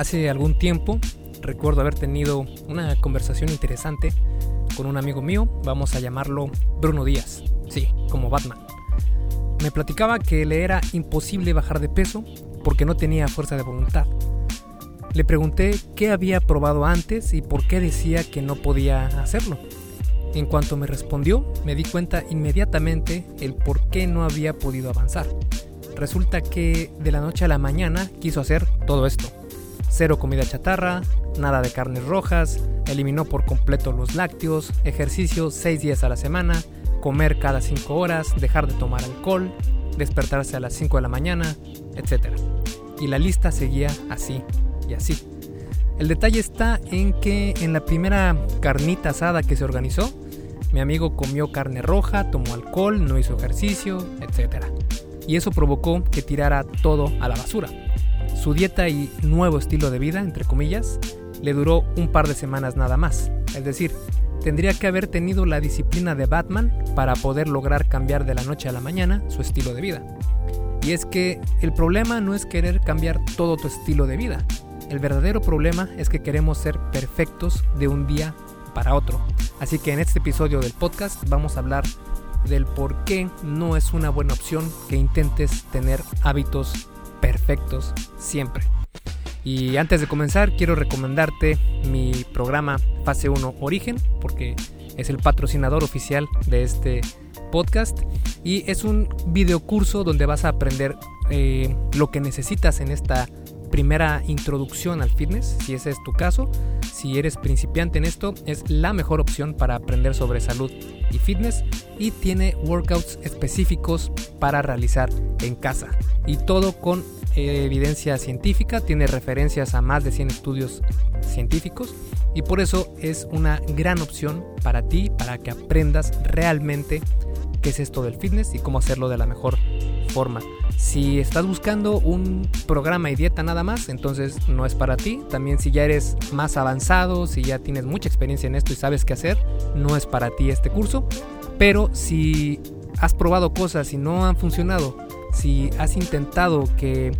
Hace algún tiempo recuerdo haber tenido una conversación interesante con un amigo mío, vamos a llamarlo Bruno Díaz, sí, como Batman. Me platicaba que le era imposible bajar de peso porque no tenía fuerza de voluntad. Le pregunté qué había probado antes y por qué decía que no podía hacerlo. En cuanto me respondió, me di cuenta inmediatamente el por qué no había podido avanzar. Resulta que de la noche a la mañana quiso hacer todo esto. Cero comida chatarra, nada de carnes rojas, eliminó por completo los lácteos, ejercicio 6 días a la semana, comer cada 5 horas, dejar de tomar alcohol, despertarse a las 5 de la mañana, etc. Y la lista seguía así y así. El detalle está en que en la primera carnita asada que se organizó, mi amigo comió carne roja, tomó alcohol, no hizo ejercicio, etc. Y eso provocó que tirara todo a la basura. Su dieta y nuevo estilo de vida, entre comillas, le duró un par de semanas nada más. Es decir, tendría que haber tenido la disciplina de Batman para poder lograr cambiar de la noche a la mañana su estilo de vida. Y es que el problema no es querer cambiar todo tu estilo de vida. El verdadero problema es que queremos ser perfectos de un día para otro. Así que en este episodio del podcast vamos a hablar del por qué no es una buena opción que intentes tener hábitos perfectos siempre. Y antes de comenzar, quiero recomendarte mi programa Fase 1 Origen, porque es el patrocinador oficial de este podcast. Y es un video curso donde vas a aprender eh, lo que necesitas en esta primera introducción al fitness, si ese es tu caso. Si eres principiante en esto, es la mejor opción para aprender sobre salud y fitness y tiene workouts específicos para realizar en casa. Y todo con evidencia científica, tiene referencias a más de 100 estudios científicos y por eso es una gran opción para ti, para que aprendas realmente qué es esto del fitness y cómo hacerlo de la mejor forma. Si estás buscando un programa y dieta nada más, entonces no es para ti. También si ya eres más avanzado, si ya tienes mucha experiencia en esto y sabes qué hacer, no es para ti este curso. Pero si has probado cosas y no han funcionado, si has intentado que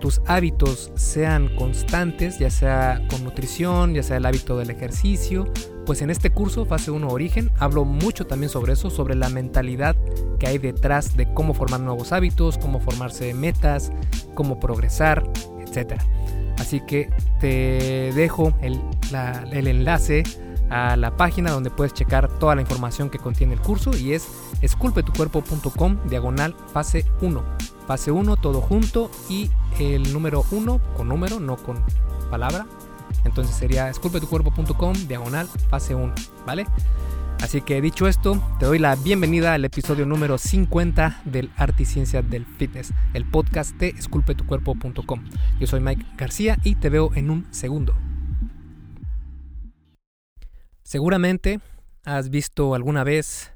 tus hábitos sean constantes, ya sea con nutrición, ya sea el hábito del ejercicio, pues en este curso, fase 1 Origen, hablo mucho también sobre eso, sobre la mentalidad que hay detrás de cómo formar nuevos hábitos, cómo formarse metas, cómo progresar, etc. Así que te dejo el, el enlace a la página donde puedes checar toda la información que contiene el curso y es esculpetucuerpo.com diagonal fase 1. Fase 1 todo junto y el número 1 con número, no con palabra. Entonces sería esculpetucuerpo.com diagonal fase 1, ¿vale? Así que dicho esto, te doy la bienvenida al episodio número 50 del Arte y Ciencia del Fitness, el podcast de esculpetucuerpo.com. Yo soy Mike García y te veo en un segundo. Seguramente has visto alguna vez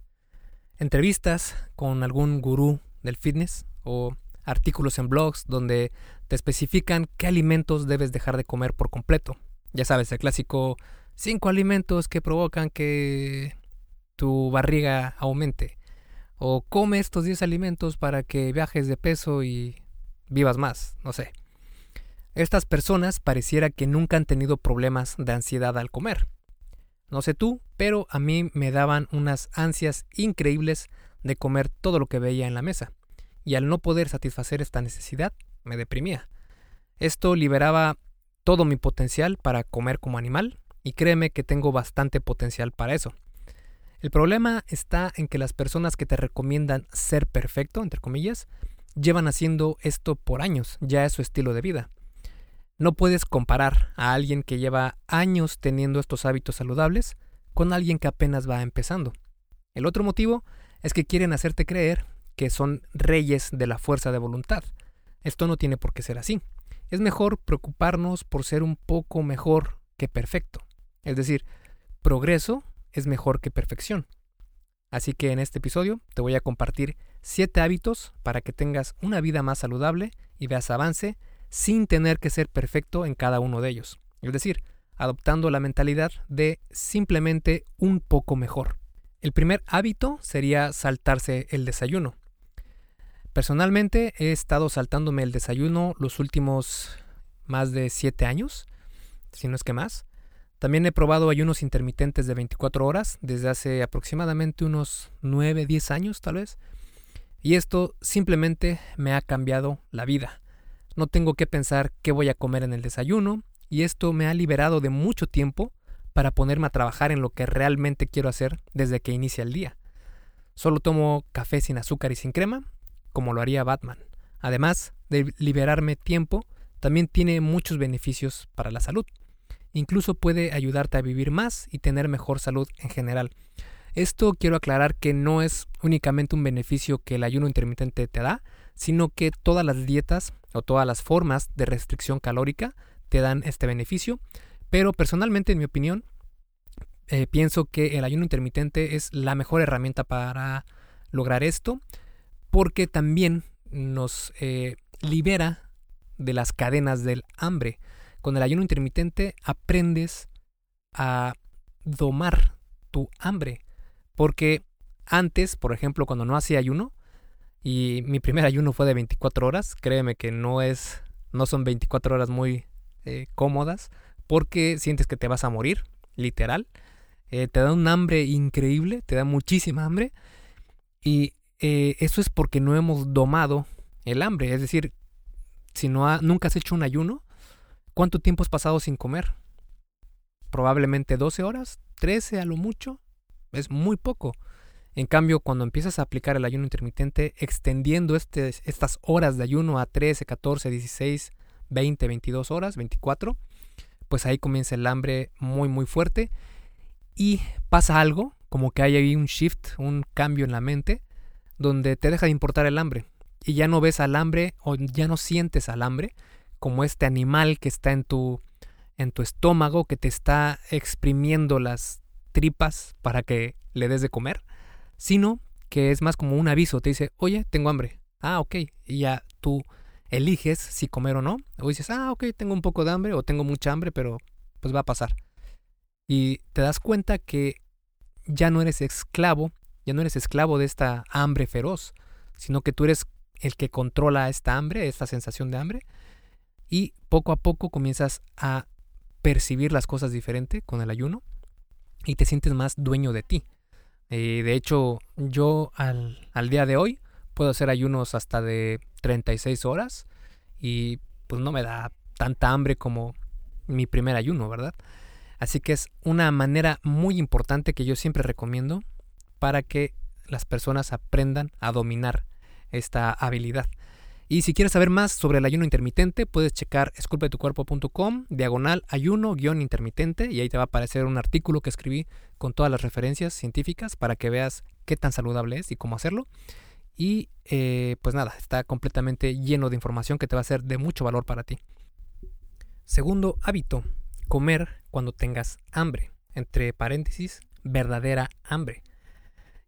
entrevistas con algún gurú del fitness o artículos en blogs donde te especifican qué alimentos debes dejar de comer por completo. Ya sabes, el clásico 5 alimentos que provocan que tu barriga aumente. O come estos 10 alimentos para que viajes de peso y vivas más, no sé. Estas personas pareciera que nunca han tenido problemas de ansiedad al comer. No sé tú, pero a mí me daban unas ansias increíbles de comer todo lo que veía en la mesa, y al no poder satisfacer esta necesidad, me deprimía. Esto liberaba todo mi potencial para comer como animal, y créeme que tengo bastante potencial para eso. El problema está en que las personas que te recomiendan ser perfecto, entre comillas, llevan haciendo esto por años, ya es su estilo de vida. No puedes comparar a alguien que lleva años teniendo estos hábitos saludables con alguien que apenas va empezando. El otro motivo es que quieren hacerte creer que son reyes de la fuerza de voluntad. Esto no tiene por qué ser así. Es mejor preocuparnos por ser un poco mejor que perfecto. Es decir, progreso es mejor que perfección. Así que en este episodio te voy a compartir 7 hábitos para que tengas una vida más saludable y veas avance sin tener que ser perfecto en cada uno de ellos. Es decir, adoptando la mentalidad de simplemente un poco mejor. El primer hábito sería saltarse el desayuno. Personalmente he estado saltándome el desayuno los últimos más de 7 años, si no es que más. También he probado ayunos intermitentes de 24 horas desde hace aproximadamente unos 9, 10 años tal vez. Y esto simplemente me ha cambiado la vida. No tengo que pensar qué voy a comer en el desayuno y esto me ha liberado de mucho tiempo para ponerme a trabajar en lo que realmente quiero hacer desde que inicia el día. Solo tomo café sin azúcar y sin crema, como lo haría Batman. Además de liberarme tiempo, también tiene muchos beneficios para la salud. Incluso puede ayudarte a vivir más y tener mejor salud en general. Esto quiero aclarar que no es únicamente un beneficio que el ayuno intermitente te da, sino que todas las dietas o todas las formas de restricción calórica te dan este beneficio. Pero personalmente, en mi opinión, eh, pienso que el ayuno intermitente es la mejor herramienta para lograr esto, porque también nos eh, libera de las cadenas del hambre con el ayuno intermitente aprendes a domar tu hambre. Porque antes, por ejemplo, cuando no hacía ayuno, y mi primer ayuno fue de 24 horas, créeme que no es, no son 24 horas muy eh, cómodas, porque sientes que te vas a morir, literal. Eh, te da un hambre increíble, te da muchísima hambre. Y eh, eso es porque no hemos domado el hambre. Es decir, si no nunca has hecho un ayuno, ¿Cuánto tiempo has pasado sin comer? Probablemente 12 horas, 13 a lo mucho. Es muy poco. En cambio, cuando empiezas a aplicar el ayuno intermitente, extendiendo este, estas horas de ayuno a 13, 14, 16, 20, 22 horas, 24, pues ahí comienza el hambre muy, muy fuerte. Y pasa algo, como que hay ahí un shift, un cambio en la mente, donde te deja de importar el hambre. Y ya no ves al hambre o ya no sientes al hambre, como este animal que está en tu, en tu estómago, que te está exprimiendo las tripas para que le des de comer, sino que es más como un aviso, te dice, oye, tengo hambre. Ah, ok. Y ya tú eliges si comer o no. O dices, ah, ok, tengo un poco de hambre o tengo mucha hambre, pero pues va a pasar. Y te das cuenta que ya no eres esclavo, ya no eres esclavo de esta hambre feroz, sino que tú eres el que controla esta hambre, esta sensación de hambre, y poco a poco comienzas a percibir las cosas diferente con el ayuno y te sientes más dueño de ti. Eh, de hecho, yo al, al, día de hoy puedo hacer ayunos hasta de 36 horas y pues no me da tanta hambre como mi primer ayuno, ¿verdad? Así que es una manera muy importante que yo siempre recomiendo para que las personas aprendan a dominar esta habilidad. Y si quieres saber más sobre el ayuno intermitente, puedes checar esculpetucuerpo.com, diagonal ayuno guion intermitente, y ahí te va a aparecer un artículo que escribí con todas las referencias científicas para que veas qué tan saludable es y cómo hacerlo. Y eh, pues nada, está completamente lleno de información que te va a ser de mucho valor para ti. Segundo hábito, comer cuando tengas hambre, entre paréntesis, verdadera hambre.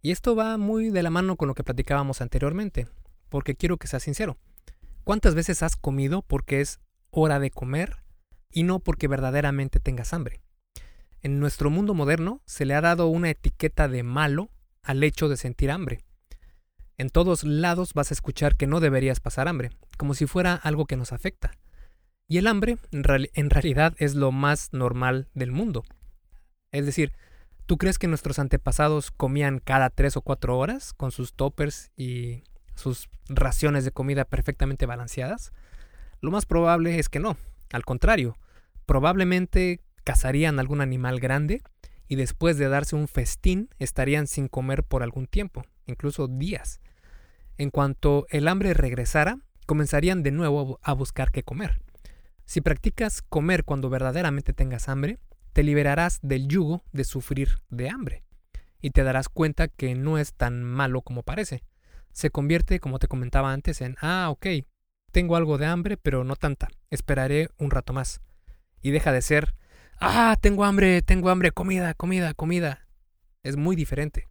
Y esto va muy de la mano con lo que platicábamos anteriormente porque quiero que seas sincero. ¿Cuántas veces has comido porque es hora de comer y no porque verdaderamente tengas hambre? En nuestro mundo moderno se le ha dado una etiqueta de malo al hecho de sentir hambre. En todos lados vas a escuchar que no deberías pasar hambre, como si fuera algo que nos afecta. Y el hambre en, realidad es lo más normal del mundo. Es decir, ¿tú crees que nuestros antepasados comían cada tres o cuatro horas con sus toppers y sus raciones de comida perfectamente balanceadas? Lo más probable es que no. Al contrario, probablemente cazarían algún animal grande y después de darse un festín estarían sin comer por algún tiempo, incluso días. En cuanto el hambre regresara, comenzarían de nuevo a buscar qué comer. Si practicas comer cuando verdaderamente tengas hambre, te liberarás del yugo de sufrir de hambre y te darás cuenta que no es tan malo como parece se convierte, como te comentaba antes, en, ah, ok, tengo algo de hambre, pero no tanta, esperaré un rato más. Y deja de ser, ah, tengo hambre, tengo hambre, comida, comida, comida. Es muy diferente.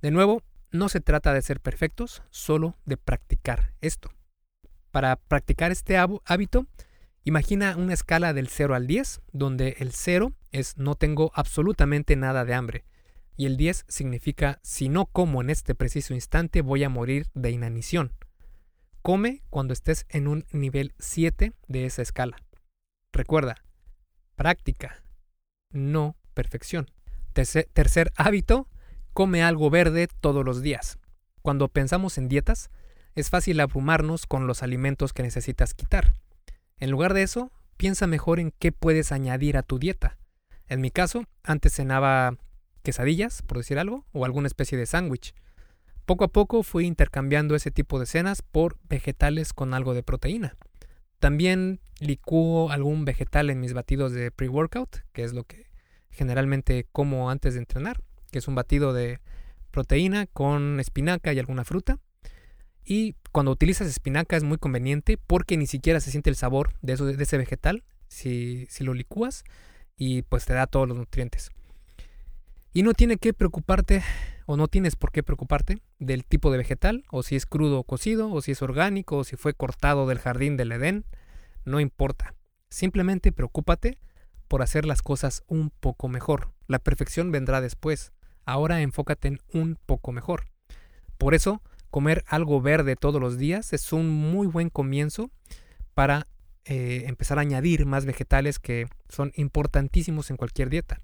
De nuevo, no se trata de ser perfectos, solo de practicar esto. Para practicar este hábito, imagina una escala del 0 al 10, donde el 0 es no tengo absolutamente nada de hambre y el 10 significa si no como en este preciso instante voy a morir de inanición. come cuando estés en un nivel 7 de esa escala. Recuerda, práctica, no perfección. Tercer, hábito, come algo verde todos los días. Cuando pensamos en dietas, es fácil abrumarnos con los alimentos que necesitas quitar. En lugar de eso, piensa mejor en qué puedes añadir a tu dieta. En mi caso, antes cenaba quesadillas, por decir algo, o alguna especie de sándwich. Poco a poco fui intercambiando ese tipo de cenas por vegetales con algo de proteína. También licúo algún vegetal en mis batidos de pre-workout, que es lo que generalmente como antes de entrenar, que es un batido de proteína con espinaca y alguna fruta. Y cuando utilizas espinaca es muy conveniente porque ni siquiera se siente el sabor de, de ese vegetal si, si lo licúas y pues te da todos los nutrientes. Y no tiene que preocuparte o no tienes por qué preocuparte del tipo de vegetal, o si es crudo o cocido, o si es orgánico, o si fue cortado del jardín del Edén, no importa. Simplemente preocúpate por hacer las cosas un poco mejor. La perfección vendrá después. Ahora enfócate en un poco mejor. Por eso, comer algo verde todos los días es un muy buen comienzo para eh, empezar a añadir más vegetales que son importantísimos en cualquier dieta.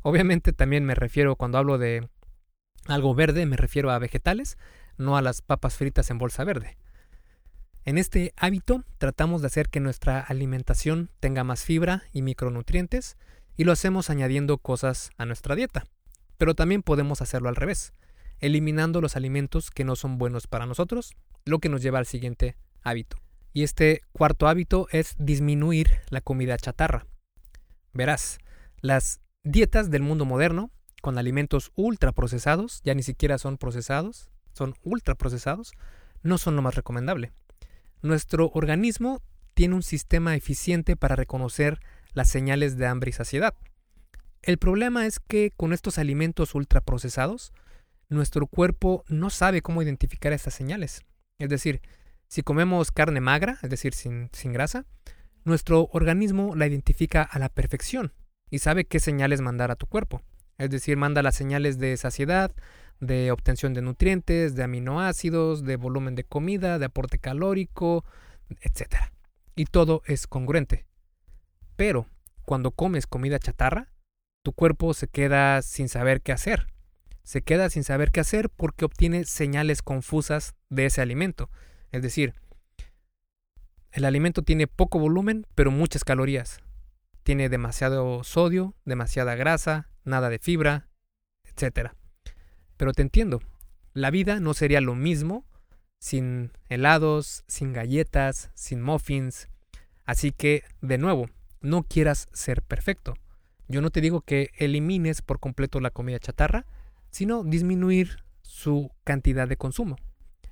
Obviamente también me refiero cuando hablo de algo verde, me refiero a vegetales, no a las papas fritas en bolsa verde. En este hábito tratamos de hacer que nuestra alimentación tenga más fibra y micronutrientes y lo hacemos añadiendo cosas a nuestra dieta. Pero también podemos hacerlo al revés, eliminando los alimentos que no son buenos para nosotros, lo que nos lleva al siguiente hábito. Y este cuarto hábito es disminuir la comida chatarra. Verás, las dietas del mundo moderno, con alimentos ultraprocesados, ya ni siquiera son procesados, son ultraprocesados, no son lo más recomendable. Nuestro organismo tiene un sistema eficiente para reconocer las señales de hambre y saciedad. El problema es que con estos alimentos ultraprocesados, nuestro cuerpo no sabe cómo identificar estas señales. Es decir, si comemos carne magra, es decir, sin, grasa, nuestro organismo la identifica a la perfección y sabe qué señales mandar a tu cuerpo. Es decir, manda las señales de saciedad, de obtención de nutrientes, de aminoácidos, de volumen de comida, de aporte calórico, etc. Y todo es congruente. Pero cuando comes comida chatarra, tu cuerpo se queda sin saber qué hacer. Se queda sin saber qué hacer porque obtiene señales confusas de ese alimento. Es decir, el alimento tiene poco volumen pero muchas calorías. Tiene demasiado sodio, demasiada grasa, nada de fibra, etc. Pero te entiendo, la vida no sería lo mismo sin helados, sin galletas, sin muffins. Así que, de nuevo, no quieras ser perfecto. Yo no te digo que elimines por completo la comida chatarra, sino disminuir su cantidad de consumo.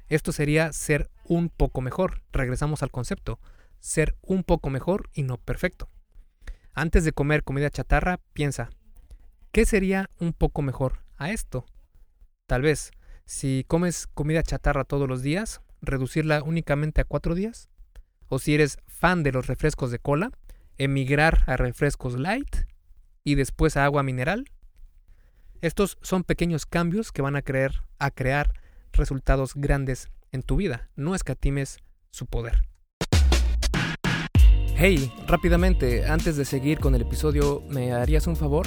Esto sería ser un poco mejor. Regresamos al concepto. Ser un poco mejor y no perfecto. Antes de comer comida chatarra, piensa, ¿qué sería un poco mejor a esto? Tal vez, si comes comida chatarra todos los días, reducirla únicamente a cuatro días. O si eres fan de los refrescos de cola, emigrar a refrescos light y después a agua mineral. Estos son pequeños cambios que van a, creer, a crear resultados grandes en tu vida. No escatimes su poder. Hey, rápidamente, antes de seguir con el episodio, ¿me harías un favor?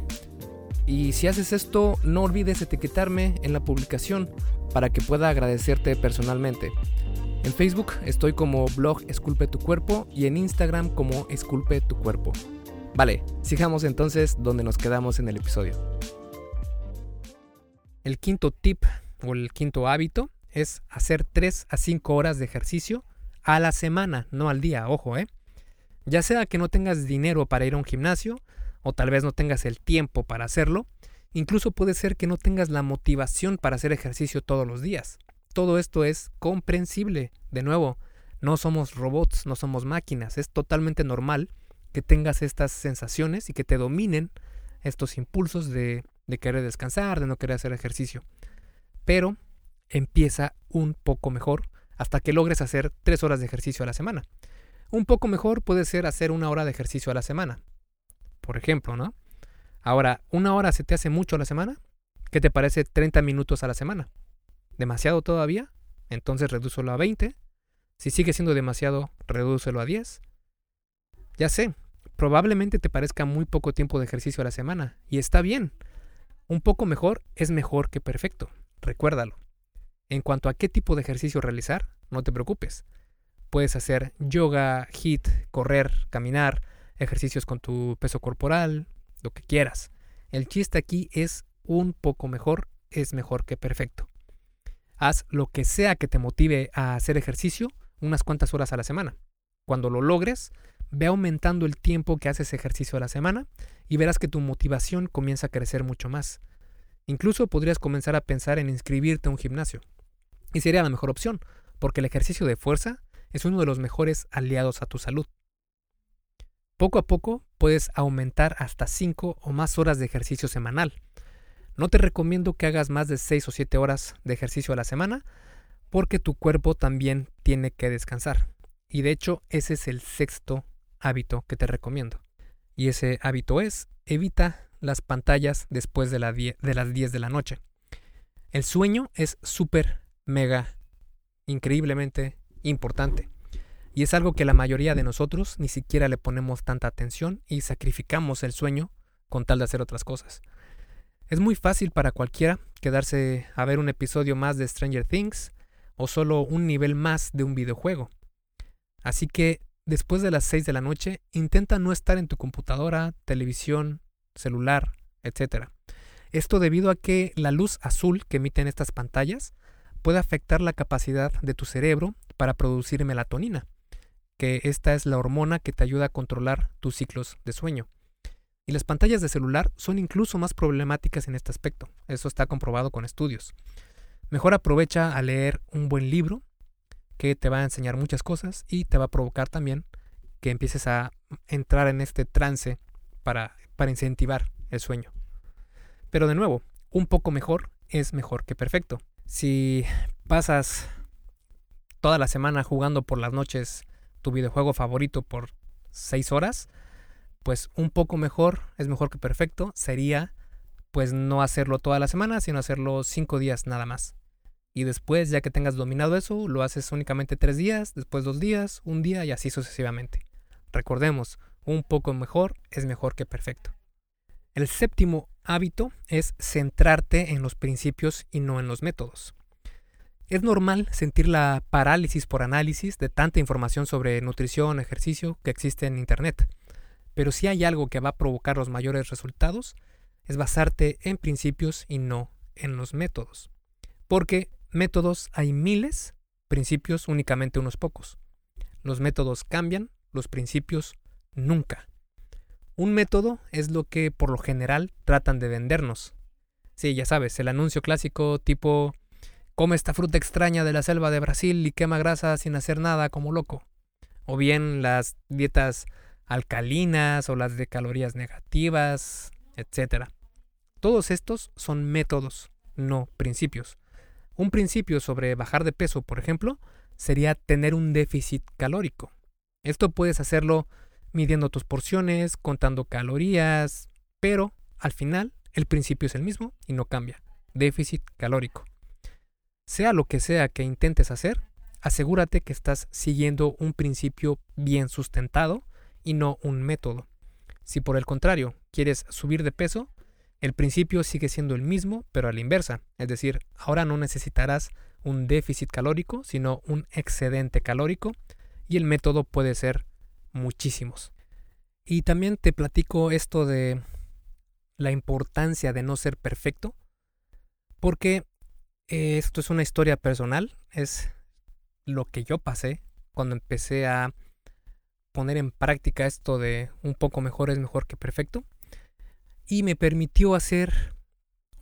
Y si haces esto, no olvides etiquetarme en la publicación para que pueda agradecerte personalmente. En Facebook estoy como blog Esculpe tu cuerpo y en Instagram como Esculpe tu cuerpo. Vale, sigamos entonces donde nos quedamos en el episodio. El quinto tip o el quinto hábito es hacer 3 a 5 horas de ejercicio a la semana, no al día, ojo, ¿eh? Ya sea que no tengas dinero para ir a un gimnasio, o tal vez no tengas el tiempo para hacerlo, incluso puede ser que no tengas la motivación para hacer ejercicio todos los días. Todo esto es comprensible. De nuevo, No somos robots, no somos máquinas. Es totalmente normal que tengas estas sensaciones y que te dominen estos impulsos de, de querer descansar, de no querer hacer ejercicio. Pero empieza un poco mejor hasta que logres hacer tres horas de ejercicio a la semana. Un poco mejor puede ser hacer una hora de ejercicio a la semana. Por ejemplo, ¿no? Ahora, ¿una hora se te hace mucho a la semana? ¿Qué te parece 30 minutos a la semana? ¿Demasiado todavía? Entonces redúcelo a 20. Si sigue siendo demasiado, redúcelo a 10. Ya sé, probablemente te parezca muy poco tiempo de ejercicio a la semana, y está bien. Un poco mejor es mejor que perfecto, recuérdalo. En cuanto a qué tipo de ejercicio realizar, no te preocupes. Puedes hacer yoga, hit, correr, caminar, ejercicios con tu peso corporal, lo que quieras. El chiste aquí es un poco mejor, es mejor que perfecto. Haz lo que sea que te motive a hacer ejercicio unas cuantas horas a la semana. Cuando lo logres, ve aumentando el tiempo que haces ejercicio a la semana y verás que tu motivación comienza a crecer mucho más. Incluso podrías comenzar a pensar en inscribirte a un gimnasio. Y sería la mejor opción, porque el ejercicio de fuerza es uno de los mejores aliados a tu salud. Poco a poco puedes aumentar hasta 5 o más horas de ejercicio semanal. No te recomiendo que hagas más de 6 o 7 horas de ejercicio a la semana, porque tu cuerpo también tiene que descansar. Y de hecho ese es el sexto hábito que te recomiendo. Y ese hábito es evita las pantallas después de, de las 10 de la noche. El sueño es súper mega, increíblemente importante. Y es algo que la mayoría de nosotros ni siquiera le ponemos tanta atención y sacrificamos el sueño con tal de hacer otras cosas. Es muy fácil para cualquiera quedarse a ver un episodio más de Stranger Things o solo un nivel más de un videojuego. Así que después de las 6 de la noche intenta no estar en tu computadora, televisión, celular, etc. Esto debido a que la luz azul que emiten estas pantallas puede afectar la capacidad de tu cerebro para producir melatonina, que esta es la hormona que te ayuda a controlar tus ciclos de sueño. Y las pantallas de celular son incluso más problemáticas en este aspecto, eso está comprobado con estudios. Mejor aprovecha a leer un buen libro que te va a enseñar muchas cosas y te va a provocar también que empieces a entrar en este trance para, para incentivar el sueño. Pero de nuevo, un poco mejor es mejor que perfecto. Si pasas toda la semana jugando por las noches tu videojuego favorito por 6 horas, pues un poco mejor, es mejor que perfecto, sería pues no hacerlo toda la semana, sino hacerlo 5 días nada más. Y después, ya que tengas dominado eso, lo haces únicamente 3 días, después 2 días, un día y así sucesivamente. Recordemos, un poco mejor es mejor que perfecto. El séptimo hábito es centrarte en los principios y no en los métodos. Es normal sentir la parálisis por análisis de tanta información sobre nutrición, ejercicio que existe en Internet. Pero si hay algo que va a provocar los mayores resultados, es basarte en principios y no en los métodos. Porque métodos hay miles, principios únicamente unos pocos. Los métodos cambian, los principios nunca. Un método es lo que por lo general tratan de vendernos. Sí, ya sabes, el anuncio clásico tipo come esta fruta extraña de la selva de Brasil y quema grasa sin hacer nada como loco. O bien las dietas alcalinas o las de calorías negativas, etc. Todos estos son métodos, no principios. Un principio sobre bajar de peso, por ejemplo, sería tener un déficit calórico. Esto puedes hacerlo midiendo tus porciones, contando calorías, pero al final el principio es el mismo y no cambia. Déficit calórico. Sea lo que sea que intentes hacer, asegúrate que estás siguiendo un principio bien sustentado y no un método. Si por el contrario quieres subir de peso, el principio sigue siendo el mismo, pero a la inversa. Es decir, ahora no necesitarás un déficit calórico, sino un excedente calórico, y el método puede ser muchísimos. Y también te platico esto de la importancia de no ser perfecto, porque eh, esto es una historia personal, es lo que yo pasé cuando empecé a poner en práctica esto de un poco mejor es mejor que perfecto. Y me permitió hacer,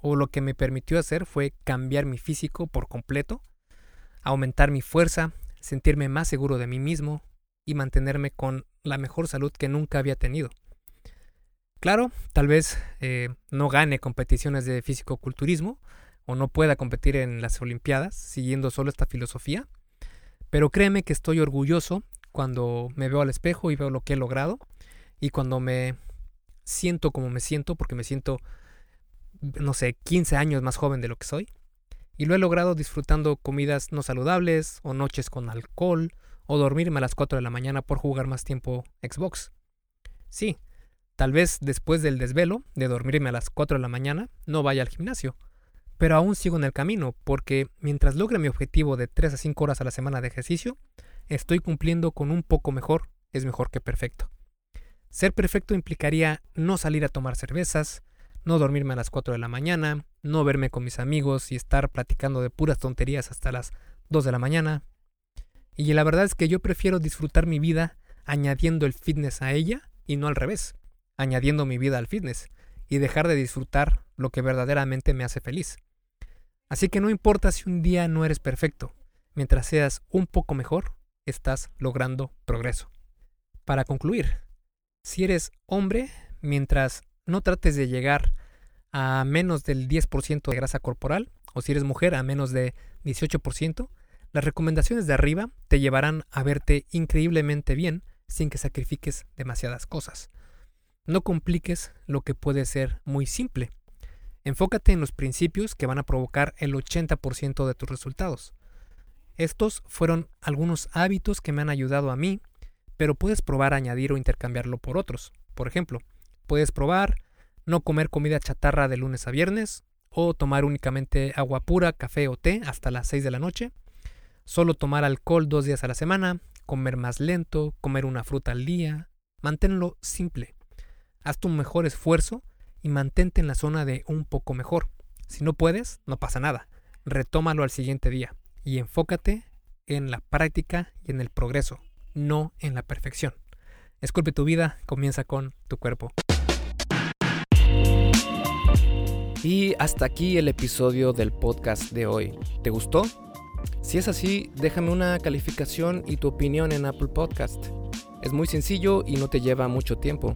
o lo que me permitió hacer fue cambiar mi físico por completo, aumentar mi fuerza, sentirme más seguro de mí mismo y mantenerme con la mejor salud que nunca había tenido. Claro, tal vez eh, no gane competiciones de físico-culturismo o no pueda competir en las Olimpiadas siguiendo solo esta filosofía, pero créeme que estoy orgulloso cuando me veo al espejo y veo lo que he logrado y cuando me siento como me siento, porque me siento, no sé, 15 años más joven de lo que soy. Y lo he logrado disfrutando comidas no saludables o noches con alcohol o dormirme a las 4 de la mañana por jugar más tiempo Xbox. Sí, tal vez después del desvelo de dormirme a las 4 de la mañana no vaya al gimnasio, pero aún sigo en el camino porque mientras logre mi objetivo de 3 a 5 horas a la semana de ejercicio, estoy cumpliendo con un poco mejor, es mejor que perfecto. Ser perfecto implicaría no salir a tomar cervezas, no dormirme a las 4 de la mañana, no verme con mis amigos y estar platicando de puras tonterías hasta las 2 de la mañana, y la verdad es que yo prefiero disfrutar mi vida añadiendo el fitness a ella y no al revés, añadiendo mi vida al fitness y dejar de disfrutar lo que verdaderamente me hace feliz. Así que no importa si un día no eres perfecto, mientras seas un poco mejor, estás logrando progreso. Para concluir, si eres hombre, mientras no trates de llegar a menos del 10% de grasa corporal, o si eres mujer a menos de 18%, las recomendaciones de arriba te llevarán a verte increíblemente bien sin que sacrifiques demasiadas cosas. No compliques lo que puede ser muy simple. Enfócate en los principios que van a provocar el 80% de tus resultados. Estos fueron algunos hábitos que me han ayudado a mí, pero puedes probar añadir o intercambiarlo por otros. Por ejemplo, puedes probar no comer comida chatarra de lunes a viernes o tomar únicamente agua pura, café o té hasta las 6 de la noche Solo tomar alcohol dos días a la semana, comer más lento, comer una fruta al día. Manténlo simple. Haz tu mejor esfuerzo y mantente en la zona de un poco mejor. Si no puedes, no pasa nada. Retómalo al siguiente día y enfócate en la práctica y en el progreso, no en la perfección. Esculpe tu vida, comienza con tu cuerpo. Y hasta aquí el episodio del podcast de hoy. ¿Te gustó? Si es así, déjame una calificación y tu opinión en Apple Podcast. Es muy sencillo y no te lleva mucho tiempo.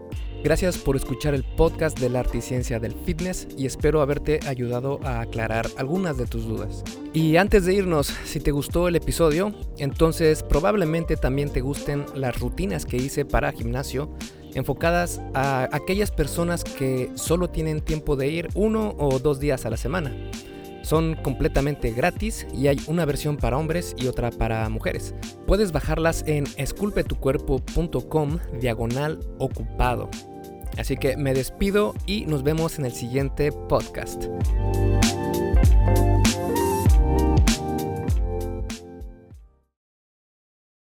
Gracias por escuchar el podcast del arte y ciencia del fitness y espero haberte ayudado a aclarar algunas de tus dudas. Y antes de irnos, si te gustó el episodio, entonces probablemente también te gusten las rutinas que hice para gimnasio enfocadas a aquellas personas que solo tienen tiempo de ir uno o dos días a la semana. Son completamente gratis y hay una versión para hombres y otra para mujeres. Puedes bajarlas en esculpetucuerpo.com diagonal ocupado. Así que me despido y nos vemos en el siguiente podcast.